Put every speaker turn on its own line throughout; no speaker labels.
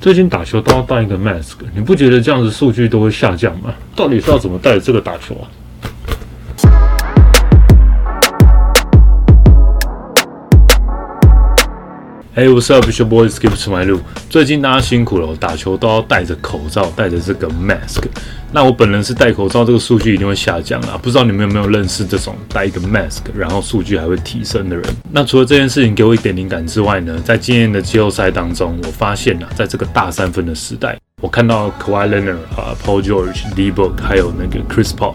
最近打球都要戴一个 mask，你不觉得这样子数据都会下降吗？到底是要怎么带着这个打球啊？Hey, what's up, your boys? Skip to my l o o。最近大家辛苦了，打球都要戴着口罩，戴着这个 mask。那我本人是戴口罩，这个数据一定会下降啊！不知道你们有没有认识这种戴一个 mask，然后数据还会提升的人？那除了这件事情给我一点灵感之外呢，在今年的季后赛当中，我发现啊，在这个大三分的时代，我看到 Kawhi Leonard 啊、Paul George、d e b o o k 还有那个 Chris Paul。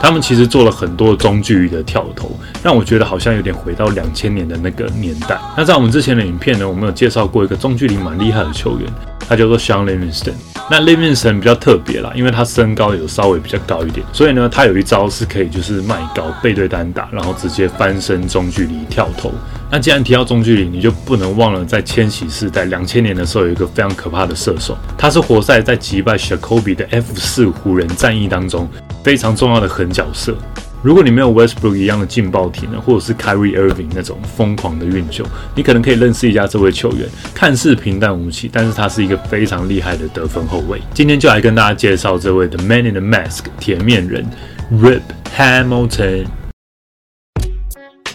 他们其实做了很多中距离的跳投，让我觉得好像有点回到两千年的那个年代。那在我们之前的影片呢，我们有介绍过一个中距离蛮厉害的球员，他叫做 Sean Livingston。那 Livingston 比较特别啦，因为他身高有稍微比较高一点，所以呢，他有一招是可以就是迈高背对单打，然后直接翻身中距离跳投。那既然提到中距离，你就不能忘了在千禧世代两千年的时候有一个非常可怕的射手，他是活塞在击败 Shakobe 的 F 四湖人战役当中。非常重要的狠角色。如果你没有 Westbrook 一样的劲爆体能，或者是 Kyrie Irving 那种疯狂的运球，你可能可以认识一下这位球员。看似平淡无奇，但是他是一个非常厉害的得分后卫。今天就来跟大家介绍这位 The Man in the Mask 铁面人 Rip Hamilton。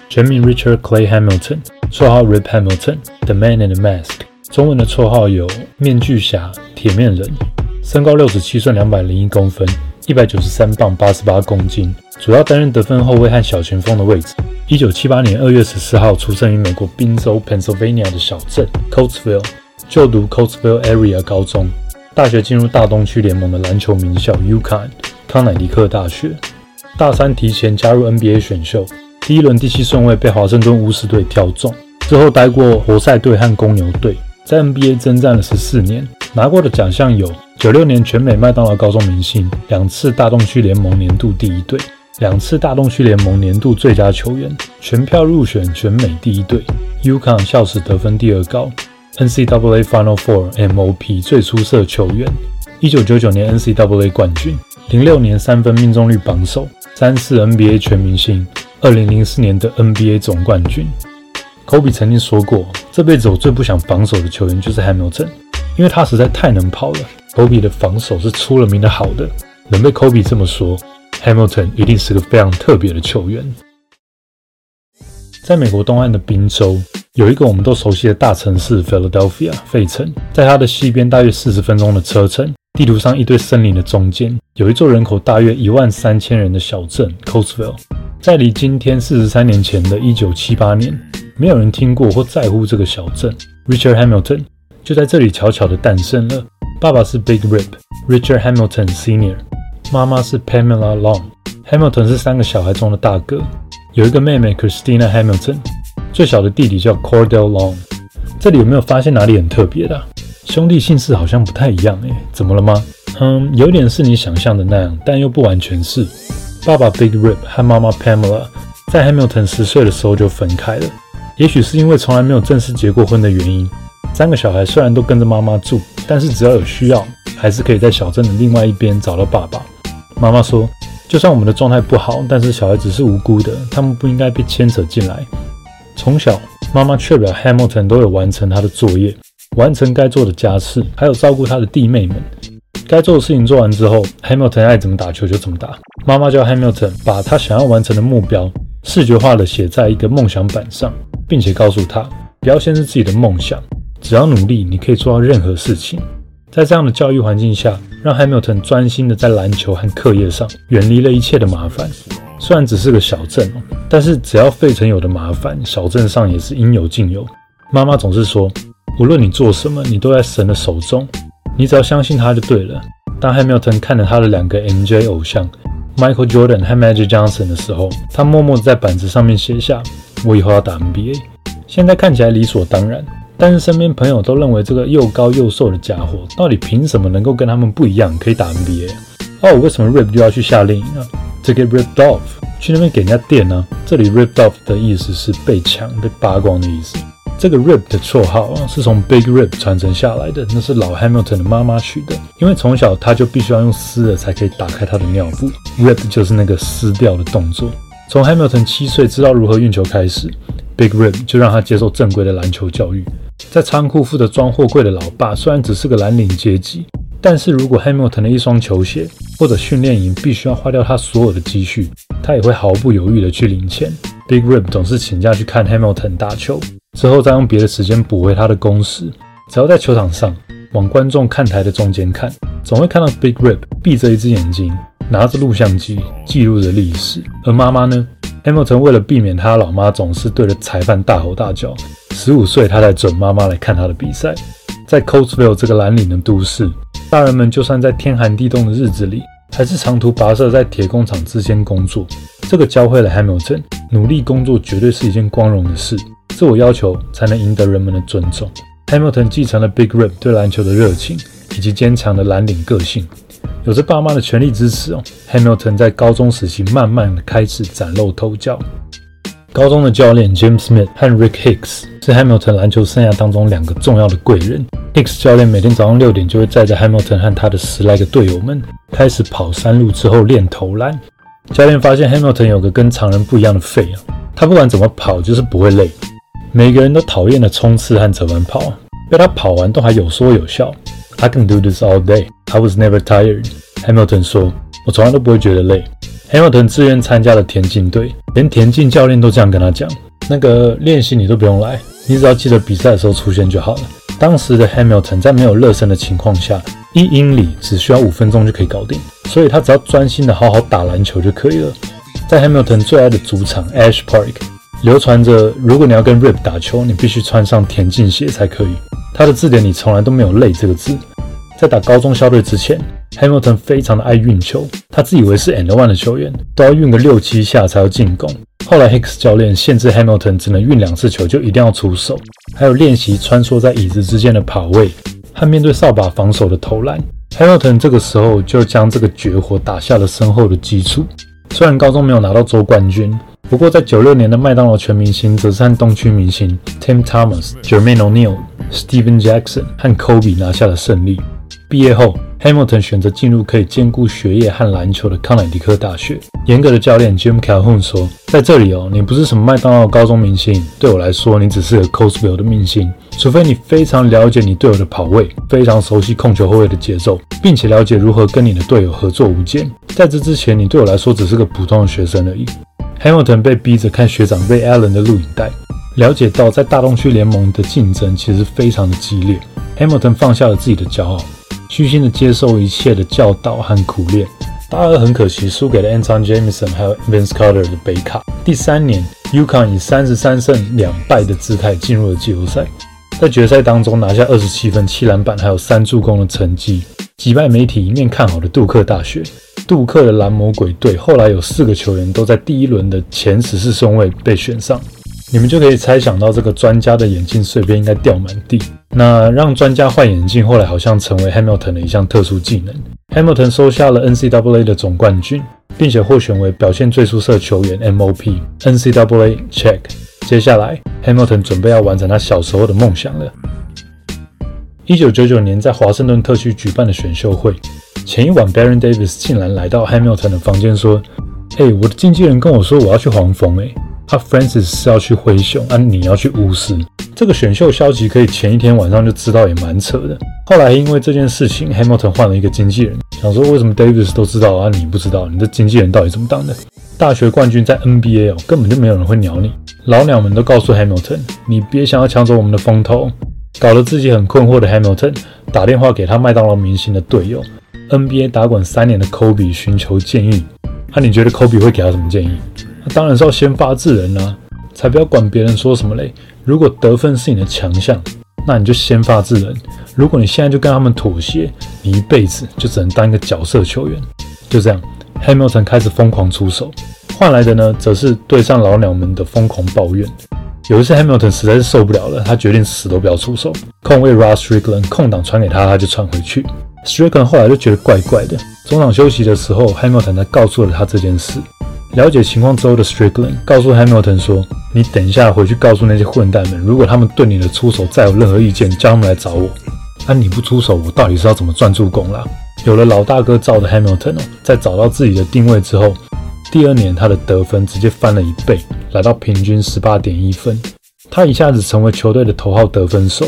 全名 Richard Clay Hamilton，绰号 Rip Hamilton，The Man in the Mask。中文的绰号有面具侠、铁面人。身高六十七寸，两百零一公分。一百九十三磅，八十八公斤，主要担任得分后卫和小前锋的位置。一九七八年二月十四号出生于美国宾州 Pennsylvania 的小镇 Coatesville，就读 Coatesville Area 高中。大学进入大东区联盟的篮球名校 UConn 康乃迪克大学。大三提前加入 NBA 选秀，第一轮第七顺位被华盛顿巫师队挑中。之后待过活塞队和公牛队，在 NBA 征战了十四年，拿过的奖项有。九六年全美麦当劳高中明星，两次大东区联盟年度第一队，两次大东区联盟年度最佳球员，全票入选全美第一队，UConn 校史得分第二高，NCAA Final Four MOP 最出色球员，一九九九年 NCAA 冠军，零六年三分命中率榜首，三次 NBA 全明星，二零零四年的 NBA 总冠军。Kobe 曾经说过，这辈子我最不想防守的球员就是 Hamilton，因为他实在太能跑了。Kobe 的防守是出了名的好的，能被 Kobe 这么说，Hamilton 一定是个非常特别的球员。在美国东岸的宾州，有一个我们都熟悉的大城市 Philadelphia 费城，在它的西边大约四十分钟的车程，地图上一堆森林的中间，有一座人口大约一万三千人的小镇 Coatesville。在离今天四十三年前的一九七八年，没有人听过或在乎这个小镇，Richard Hamilton 就在这里悄悄地诞生了。爸爸是 Big Rip Richard Hamilton Sr.，妈妈是 Pamela Long。Hamilton 是三个小孩中的大哥，有一个妹妹 Christina Hamilton，最小的弟弟叫 Cordell Long。这里有没有发现哪里很特别的？兄弟姓氏好像不太一样诶，怎么了吗？嗯，有点是你想象的那样，但又不完全是。爸爸 Big Rip 和妈妈 Pamela 在 Hamilton 十岁的时候就分开了，也许是因为从来没有正式结过婚的原因。三个小孩虽然都跟着妈妈住，但是只要有需要，还是可以在小镇的另外一边找到爸爸妈妈。说，就算我们的状态不好，但是小孩子是无辜的，他们不应该被牵扯进来。从小，妈妈确保 Hamilton 都有完成他的作业，完成该做的家事，还有照顾他的弟妹们。该做的事情做完之后，Hamilton 爱怎么打球就怎么打。妈妈叫 Hamilton 把他想要完成的目标视觉化的写在一个梦想板上，并且告诉他不要限制自己的梦想。只要努力，你可以做到任何事情。在这样的教育环境下，让 Hamilton 专心的在篮球和课业上，远离了一切的麻烦。虽然只是个小镇，但是只要费城有的麻烦，小镇上也是应有尽有。妈妈总是说，无论你做什么，你都在神的手中，你只要相信他就对了。当 Hamilton 看着他的两个 MJ 偶像 Michael Jordan 和 Magic Johnson 的时候，他默默的在板子上面写下：“我以后要打 NBA。”现在看起来理所当然。但是身边朋友都认为这个又高又瘦的家伙，到底凭什么能够跟他们不一样，可以打 NBA？哦，为什么 Rip 就要去夏令营呢？To get ripped off，去那边给人家电呢？这里 ripped off 的意思是被抢、被扒光的意思。这个 Rip 的绰号啊，是从 Big Rip 传承下来的，那是老 Hamilton 的妈妈取的，因为从小他就必须要用撕的才可以打开他的尿布，Rip 就是那个撕掉的动作。从 Hamilton 七岁知道如何运球开始，Big Rip 就让他接受正规的篮球教育。在仓库负责装货柜的老爸虽然只是个蓝领阶级，但是如果 Hamilton 的一双球鞋或者训练营必须要花掉他所有的积蓄，他也会毫不犹豫的去领钱。Big Rip 总是请假去看 Hamilton 打球，之后再用别的时间补回他的工时。只要在球场上往观众看台的中间看，总会看到 Big Rip 闭着一只眼睛，拿着录像机记录着历史。而妈妈呢？Hamilton 为了避免他老妈总是对着裁判大吼大叫，十五岁他才准妈妈来看他的比赛。在 Coatesville 这个蓝领的都市，大人们就算在天寒地冻的日子里，还是长途跋涉在铁工厂之间工作。这个教会了 Hamilton，努力工作绝对是一件光荣的事。自我要求才能赢得人们的尊重。Hamilton 继承了 Big Rip 对篮球的热情以及坚强的蓝领个性，有着爸妈的全力支持哦。Hamilton 在高中时期慢慢的开始崭露头角。高中的教练 Jim Smith 和 Rick Hicks 是 Hamilton 篮球生涯当中两个重要的贵人。Hicks 教练每天早上六点就会载着 Hamilton 和他的十来个队友们开始跑山路之后练投篮。教练发现 Hamilton 有个跟常人不一样的肺啊，他不管怎么跑就是不会累。每个人都讨厌的冲刺和折返跑，被他跑完都还有说有笑。I can do this all day. I was never tired. Hamilton 说：“我从来都不会觉得累。” Hamilton 自愿参加了田径队，连田径教练都这样跟他讲：“那个练习你都不用来，你只要记得比赛的时候出现就好了。”当时的 Hamilton 在没有热身的情况下，一英里只需要五分钟就可以搞定，所以他只要专心的好好打篮球就可以了。在 Hamilton 最爱的主场 Ash Park。流传着，如果你要跟 Rip 打球，你必须穿上田径鞋才可以。他的字典里从来都没有“累”这个字。在打高中校队之前，Hamilton 非常的爱运球，他自以为是 And One 的球员，都要运个六七下才要进攻。后来 Hicks 教练限制 Hamilton 只能运两次球就一定要出手，还有练习穿梭在椅子之间的跑位和面对扫把防守的投篮。Hamilton 这个时候就将这个绝活打下了深厚的基础。虽然高中没有拿到州冠军。不过，在九六年的麦当劳全明星，则是和东区明星 Tim Thomas、Jermaine O'Neal、Steven Jackson 和 Kobe 拿下了胜利。毕业后，Hamilton 选择进入可以兼顾学业和篮球的康乃狄克大学。严格的教练 Jim Calhoun 说：“在这里哦，你不是什么麦当劳高中明星，对我来说，你只是个 Coastville 的明星。除非你非常了解你队友的跑位，非常熟悉控球后卫的节奏，并且了解如何跟你的队友合作无间。在这之前，你对我来说只是个普通的学生而已。” Hamilton 被逼着看学长 Ray Allen 的录影带，了解到在大东区联盟的竞争其实非常的激烈。Hamilton 放下了自己的骄傲，虚心的接受一切的教导和苦练。大二很可惜输给了 Anton Jameson 还有 Vince Carter 的北卡。第三年，UConn 以三十三胜两败的姿态进入了季后赛，在决赛当中拿下二十七分、七篮板还有三助攻的成绩，击败媒体一面看好的杜克大学。杜克的蓝魔鬼队后来有四个球员都在第一轮的前十四顺位被选上，你们就可以猜想到这个专家的眼镜碎片应该掉满地。那让专家换眼镜，后来好像成为 Hamilton 的一项特殊技能。Hamilton 收下了 NCAA 的总冠军，并且获选为表现最出色球员 MOP。NCAA check。接下来，Hamilton 准备要完成他小时候的梦想了。一九九九年在华盛顿特区举办的选秀会。前一晚，Baron Davis 竟然来到 Hamilton 的房间说：“哎，我的经纪人跟我说我要去黄蜂，哎，他 Francis 是要去灰熊，啊，你要去巫师。这个选秀消息可以前一天晚上就知道，也蛮扯的。后来因为这件事情，Hamilton 换了一个经纪人，想说为什么 Davis 都知道啊，你不知道？你的经纪人到底怎么当的？大学冠军在 NBA 哦，根本就没有人会鸟你。老鸟们都告诉 Hamilton，你别想要抢走我们的风头。搞得自己很困惑的 Hamilton 打电话给他麦当劳明星的队友。NBA 打滚三年的 Kobe 寻求建议，那你觉得 Kobe 会给他什么建议？那当然是要先发制人啊，才不要管别人说什么嘞。如果得分是你的强项，那你就先发制人。如果你现在就跟他们妥协，你一辈子就只能当一个角色球员。就这样，Hamilton 开始疯狂出手，换来的呢，则是对上老鸟们的疯狂抱怨。有一次，Hamilton 实在是受不了了，他决定死都不要出手。控卫 Ross Strickland 空档传给他，他就传回去。Strickland 后来就觉得怪怪的。中场休息的时候，Hamilton 才告诉了他这件事。了解情况之后的 Strickland 告诉 Hamilton 说：“你等一下回去告诉那些混蛋们，如果他们对你的出手再有任何意见，叫他们来找我。啊，你不出手，我到底是要怎么赚助攻啦？”有了老大哥罩的 Hamilton 哦，在找到自己的定位之后，第二年他的得分直接翻了一倍，来到平均十八点一分。他一下子成为球队的头号得分手。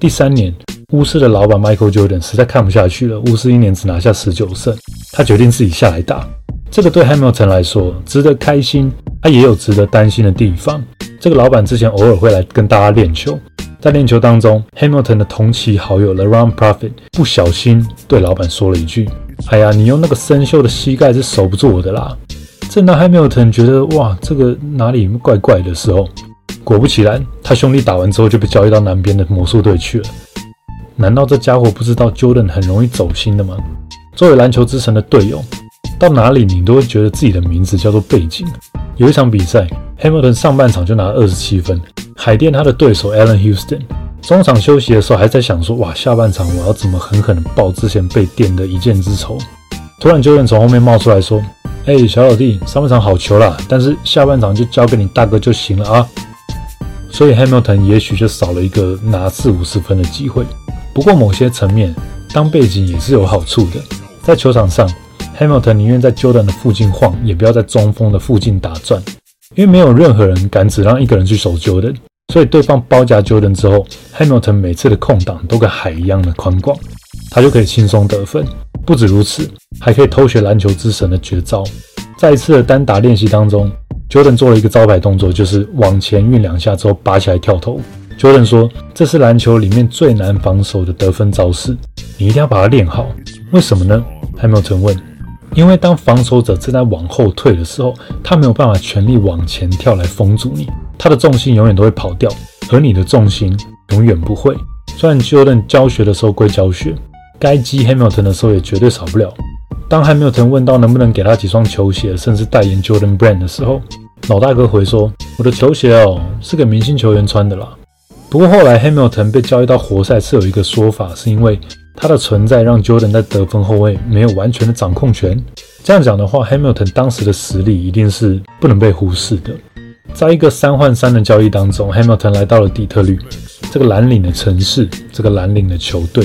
第三年，巫师的老板 Michael Jordan 实在看不下去了，巫师一年只拿下十九胜，他决定自己下来打。这个对 Hamilton 来说值得开心，他也有值得担心的地方。这个老板之前偶尔会来跟大家练球，在练球当中，Hamilton 的同期好友 LeBron Profit 不小心对老板说了一句：“哎呀，你用那个生锈的膝盖是守不住我的啦。”正当 Hamilton 觉得哇，这个哪里怪怪的时候，果不其然，他兄弟打完之后就被交易到南边的魔术队去了。难道这家伙不知道 Jordan 很容易走心的吗？作为篮球之神的队友，到哪里你都会觉得自己的名字叫做背景。有一场比赛，Hamilton 上半场就拿了二十七分，海淀他的对手 Allen Houston 中场休息的时候还在想说，哇，下半场我要怎么狠狠的报之前被电的一箭之仇。突然 Jordan 从后面冒出来说：“哎，小老弟，上半场好球啦，但是下半场就交给你大哥就行了啊。”所以 Hamilton 也许就少了一个拿四五十分的机会。不过某些层面，当背景也是有好处的，在球场上。Hamilton 宁愿在 Jordan 的附近晃，也不要在中锋的附近打转，因为没有任何人敢只让一个人去守 Jordan，所以对方包夹 Jordan 之后，Hamilton 每次的空档都跟海一样的宽广，他就可以轻松得分。不止如此，还可以偷学篮球之神的绝招。在一次的单打练习当中，Jordan 做了一个招牌动作，就是往前运两下之后拔起来跳投。Jordan 说：“这是篮球里面最难防守的得分招式，你一定要把它练好。为什么呢？”Hamilton 问。因为当防守者正在往后退的时候，他没有办法全力往前跳来封住你，他的重心永远都会跑掉，而你的重心永远不会。虽然 Jordan 教学的时候归教学，该击 Hamilton 的时候也绝对少不了。当 Hamilton 问到能不能给他几双球鞋，甚至代言 Jordan Brand 的时候，老大哥回说：“我的球鞋哦，是给明星球员穿的啦。”不过后来 Hamilton 被交易到活塞是有一个说法，是因为。他的存在让 Jordan 在得分后卫没有完全的掌控权。这样讲的话，Hamilton 当时的实力一定是不能被忽视的。在一个三换三的交易当中，Hamilton 来到了底特律这个蓝领的城市，这个蓝领的球队，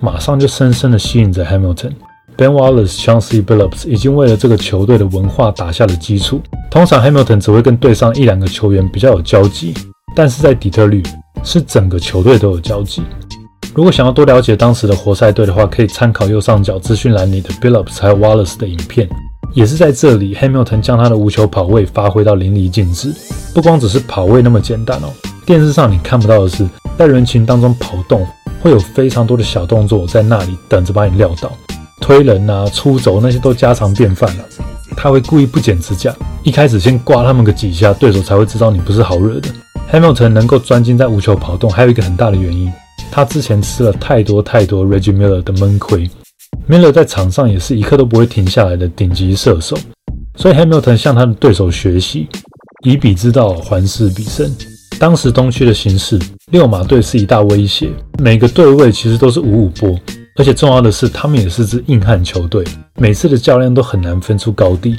马上就深深的吸引着 Hamilton。Ben Wallace、Chauncey Billups 已经为了这个球队的文化打下了基础。通常 Hamilton 只会跟队上一两个球员比较有交集，但是在底特律是整个球队都有交集。如果想要多了解当时的活塞队的话，可以参考右上角资讯栏里的 Billups 还有 Wallace 的影片。也是在这里，Hamilton 将他的无球跑位发挥到淋漓尽致。不光只是跑位那么简单哦，电视上你看不到的是，在人群当中跑动会有非常多的小动作在那里等着把你撂倒，推人啊、出轴那些都家常便饭了。他会故意不剪指甲，一开始先刮他们个几下，对手才会知道你不是好惹的。Hamilton 能够专精在无球跑动，还有一个很大的原因。他之前吃了太多太多 Reggie Miller 的闷亏，Miller 在场上也是一刻都不会停下来的顶级射手，所以 Hamilton 向他的对手学习，以彼之道还施彼身。当时东区的形势，六马队是一大威胁，每个队位其实都是五五波，而且重要的是，他们也是支硬汉球队，每次的较量都很难分出高低，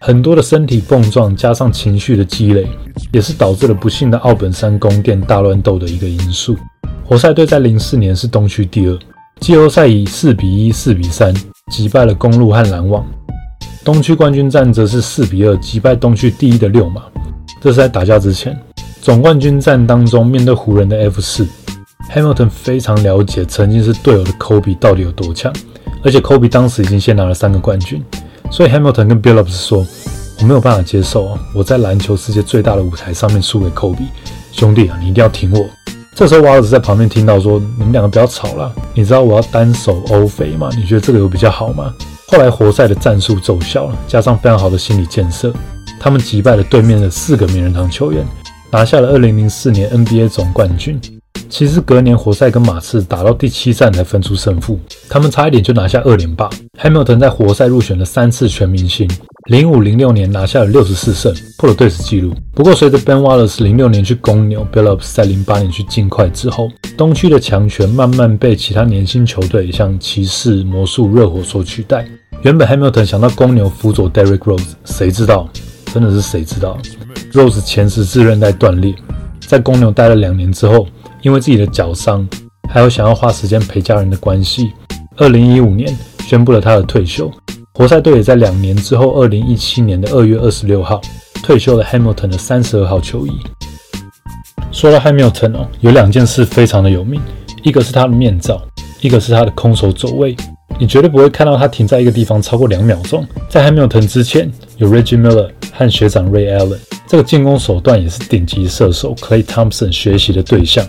很多的身体碰撞加上情绪的积累，也是导致了不幸的奥本山宫殿大乱斗的一个因素。活塞队在零四年是东区第二，季后赛以四比一、四比三击败了公路和篮网。东区冠军战则是四比二击败东区第一的六马。这是在打架之前，总冠军战当中面对湖人的 F 四，Hamilton 非常了解曾经是队友的 Kobe 到底有多强，而且 Kobe 当时已经先拿了三个冠军，所以 Hamilton 跟 Billups 说：“我没有办法接受啊，我在篮球世界最大的舞台上面输给 Kobe，兄弟啊，你一定要挺我。”这时候，瓦尔兹在旁边听到说：“你们两个不要吵了，你知道我要单手欧肥吗？你觉得这个有比较好吗？”后来，活塞的战术奏效了，加上非常好的心理建设，他们击败了对面的四个名人堂球员，拿下了2004年 NBA 总冠军。其实隔年，活塞跟马刺打到第七战才分出胜负，他们差一点就拿下二连霸。Hamilton 在活塞入选了三次全明星。零五零六年拿下了六十四胜，破了队史纪录。不过，随着 Ben Wallace 零六年去公牛，Billups 在零八年去金块之后，东区的强权慢慢被其他年轻球队，像骑士、魔术、热火所取代。原本 Hamilton 想到公牛辅佐 Derrick Rose，谁知道，真的是谁知道，Rose 前十字韧带断裂，在公牛待了两年之后，因为自己的脚伤，还有想要花时间陪家人的关系，二零一五年宣布了他的退休。活塞队也在两年之后，二零一七年的二月二十六号退休了 Hamilton 的三十二号球衣。说到 Hamilton 哦，有两件事非常的有名，一个是他的面罩，一个是他的空手走位。你绝对不会看到他停在一个地方超过两秒钟。在 Hamilton 之前，有 Reggie Miller 和学长 Ray Allen，这个进攻手段也是顶级射手 Clay Thompson 学习的对象。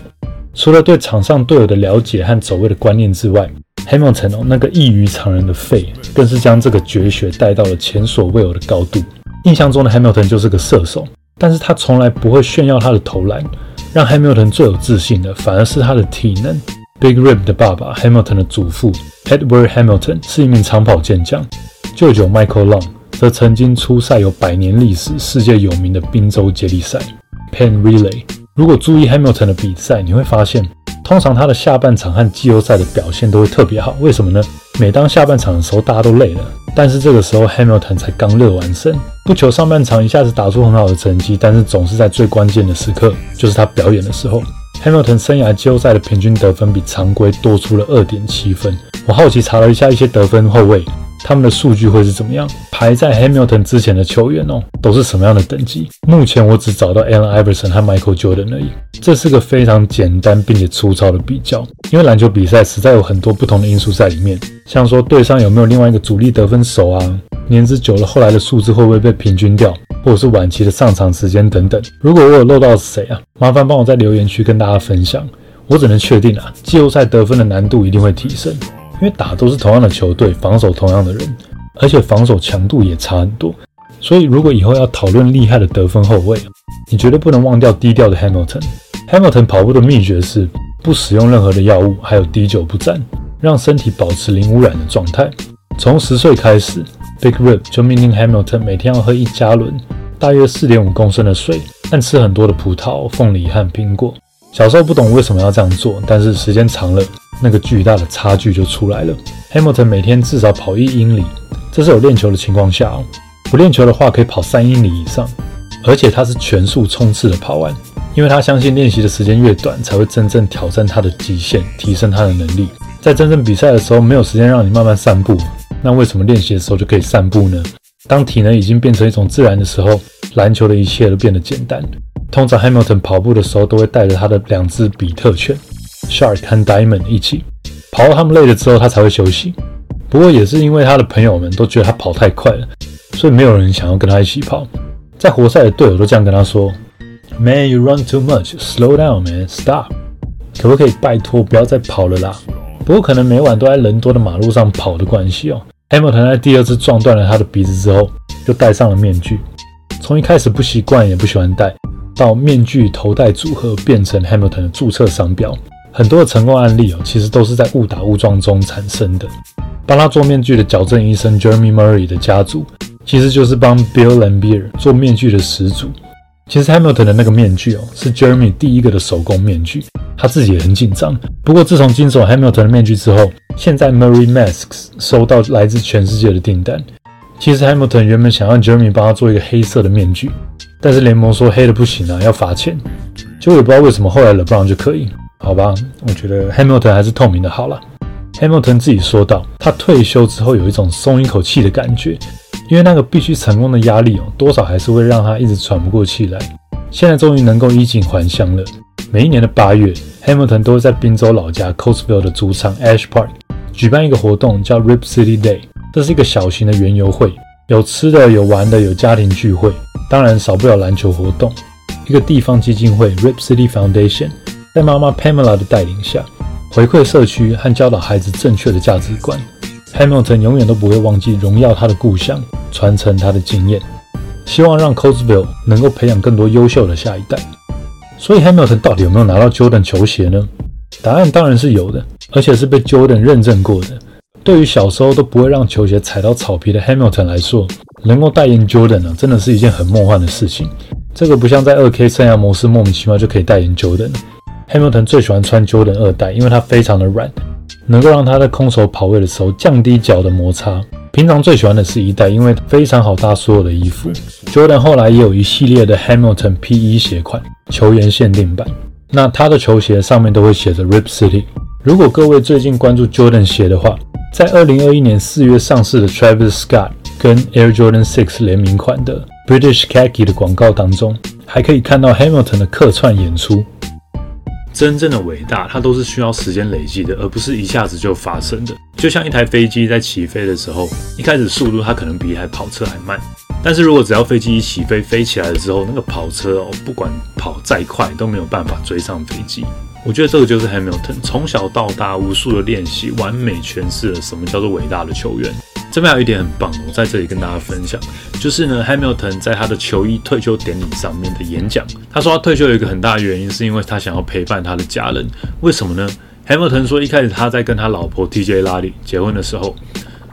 除了对场上队友的了解和走位的观念之外，Hamilton 哦那个异于常人的肺，更是将这个绝学带到了前所未有的高度。印象中的 Hamilton 就是个射手，但是他从来不会炫耀他的投篮。让 Hamilton 最有自信的，反而是他的体能。Big Rip 的爸爸 Hamilton 的祖父 Edward Hamilton 是一名长跑健将，舅舅 Michael Long 则曾经出赛有百年历史、世界有名的宾州接力赛 Penn Relay。如果注意 Hamilton 的比赛，你会发现，通常他的下半场和季后赛的表现都会特别好。为什么呢？每当下半场的时候，大家都累了，但是这个时候 Hamilton 才刚热完身，不求上半场一下子打出很好的成绩，但是总是在最关键的时刻，就是他表演的时候。Hamilton 生涯季后赛的平均得分比常规多出了二点七分。我好奇查了一下一些得分后卫，他们的数据会是怎么样？排在 Hamilton 之前的球员哦，都是什么样的等级？目前我只找到 Allen Iverson 和 Michael Jordan 而已。这是个非常简单并且粗糙的比较，因为篮球比赛实在有很多不同的因素在里面，像说队上有没有另外一个主力得分手啊，年资久了后来的数字会不会被平均掉？或者是晚期的上场时间等等，如果我有漏到谁啊，麻烦帮我在留言区跟大家分享。我只能确定啊，季后赛得分的难度一定会提升，因为打都是同样的球队，防守同样的人，而且防守强度也差很多。所以如果以后要讨论厉害的得分后卫，你绝对不能忘掉低调的 Hamilton。Hamilton 跑步的秘诀是不使用任何的药物，还有滴酒不沾，让身体保持零污染的状态。从十岁开始。Big Rip 就命令 Hamilton 每天要喝一加仑，大约四点五公升的水，但吃很多的葡萄、凤梨和苹果。小时候不懂为什么要这样做，但是时间长了，那个巨大的差距就出来了。Hamilton 每天至少跑一英里，这是有练球的情况下哦。不练球的话，可以跑三英里以上，而且他是全速冲刺的跑完，因为他相信练习的时间越短，才会真正挑战他的极限，提升他的能力。在真正比赛的时候，没有时间让你慢慢散步。那为什么练习的时候就可以散步呢？当体能已经变成一种自然的时候，篮球的一切都变得简单。通常 Hamilton 跑步的时候都会带着他的两只比特犬 Shark 和 Diamond 一起跑到他们累了之后，他才会休息。不过也是因为他的朋友们都觉得他跑太快了，所以没有人想要跟他一起跑。在活塞的队友都这样跟他说：“Man, you run too much. Slow down, man. Stop. 可不可以拜托不要再跑了啦？”不过可能每晚都在人多的马路上跑的关系哦。Hamilton 在第二次撞断了他的鼻子之后，就戴上了面具。从一开始不习惯也不喜欢戴，到面具头戴组合变成 Hamilton 的注册商标。很多的成功案例哦，其实都是在误打误撞中产生的。帮他做面具的矫正医生 Jeremy Murray 的家族，其实就是帮 Bill Laimbeer 做面具的始祖。其实 Hamilton 的那个面具哦，是 Jeremy 第一个的手工面具。他自己也很紧张。不过自从经手 Hamilton 的面具之后，现在 Murray Masks 收到来自全世界的订单。其实 Hamilton 原本想要 Jeremy 帮他做一个黑色的面具，但是联盟说黑的不行啊，要罚钱。就也不知道为什么后来 LeBron 就可以，好吧？我觉得 Hamilton 还是透明的好了。Hamilton 自己说道，他退休之后有一种松一口气的感觉，因为那个必须成功的压力哦，多少还是会让他一直喘不过气来。现在终于能够衣锦还乡了。每一年的八月，Hamilton 都会在宾州老家 Coastville 的主场 Ash Park 举办一个活动，叫 Rip City Day。这是一个小型的园游会，有吃的，有玩的，有家庭聚会，当然少不了篮球活动。一个地方基金会 Rip City Foundation 在妈妈 Pamela 的带领下，回馈社区和教导孩子正确的价值观。Hamilton 永远都不会忘记荣耀他的故乡，传承他的经验，希望让 Coatesville 能够培养更多优秀的下一代。所以 Hamilton 到底有没有拿到 Jordan 球鞋呢？答案当然是有的，而且是被 Jordan 认证过的。对于小时候都不会让球鞋踩到草皮的 Hamilton 来说，能够代言 Jordan 呢，真的是一件很梦幻的事情。这个不像在 2K 生涯模式莫名其妙就可以代言 Jordan。Hamilton 最喜欢穿 Jordan 二代，因为它非常的软，能够让他在空手跑位的时候降低脚的摩擦。平常最喜欢的是一代，因为非常好搭所有的衣服。Jordan 后来也有一系列的 Hamilton P1 鞋款，球员限定版。那他的球鞋上面都会写着 Rip City。如果各位最近关注 Jordan 鞋的话，在2021年4月上市的 Travis Scott 跟 Air Jordan 6联名款的 British Khaki 的广告当中，还可以看到 Hamilton 的客串演出。真正的伟大，它都是需要时间累积的，而不是一下子就发生的。就像一台飞机在起飞的时候，一开始速度它可能比一台跑车还慢，但是如果只要飞机一起飞，飞起来了之后，那个跑车哦，不管跑再快都没有办法追上飞机。我觉得这个就是 Hamilton 从小到大无数的练习，完美诠释了什么叫做伟大的球员。这边有一点很棒，我在这里跟大家分享，就是呢，Hamilton 在他的球衣退休典礼上面的演讲，他说他退休有一个很大的原因，是因为他想要陪伴他的家人。为什么呢？Hamilton 说，一开始他在跟他老婆 TJ 拉里结婚的时候，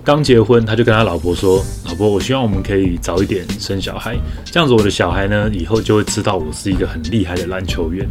刚结婚他就跟他老婆说：“老婆，我希望我们可以早一点生小孩，这样子我的小孩呢，以后就会知道我是一个很厉害的篮球员。”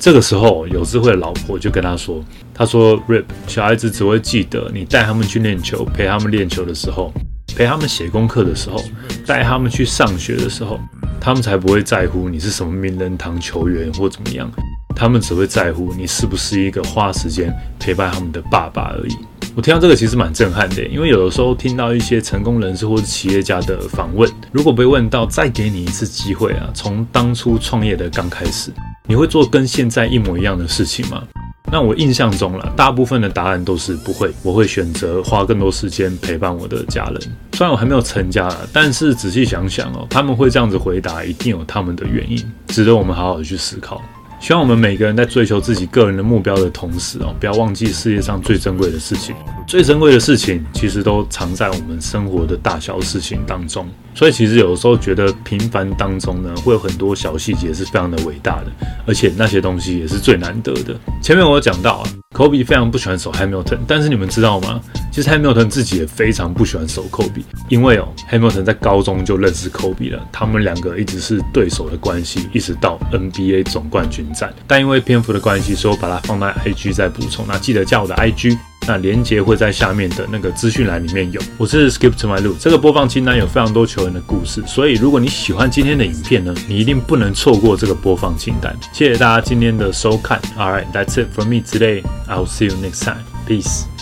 这个时候，有智慧的老婆就跟他说：“他说，Rip，小孩子只会记得你带他们去练球，陪他们练球的时候，陪他们写功课的时候，带他们去上学的时候，他们才不会在乎你是什么名人堂球员或怎么样，他们只会在乎你是不是一个花时间陪伴他们的爸爸而已。”我听到这个其实蛮震撼的，因为有的时候听到一些成功人士或者企业家的访问，如果被问到再给你一次机会啊，从当初创业的刚开始。你会做跟现在一模一样的事情吗？那我印象中了，大部分的答案都是不会。我会选择花更多时间陪伴我的家人。虽然我还没有成家，但是仔细想想哦，他们会这样子回答，一定有他们的原因，值得我们好好的去思考。希望我们每个人在追求自己个人的目标的同时哦，不要忘记世界上最珍贵的事情。最珍贵的事情其实都藏在我们生活的大小事情当中。所以其实有的时候觉得平凡当中呢，会有很多小细节是非常的伟大的，而且那些东西也是最难得的。前面我有讲到啊，Kobe 非常不喜欢守 Hamilton，但是你们知道吗？其实 Hamilton 自己也非常不喜欢守 Kobe，因为哦，Hamilton 在高中就认识 Kobe 了，他们两个一直是对手的关系，一直到 NBA 总冠军战。但因为篇幅的关系，所以我把它放在 IG 再补充。那记得加我的 IG。那连接会在下面的那个资讯栏里面有。我是 Skip to my loop，这个播放清单有非常多球员的故事，所以如果你喜欢今天的影片呢，你一定不能错过这个播放清单。谢谢大家今天的收看。All right, that's it for me today. I'll see you next time. Peace.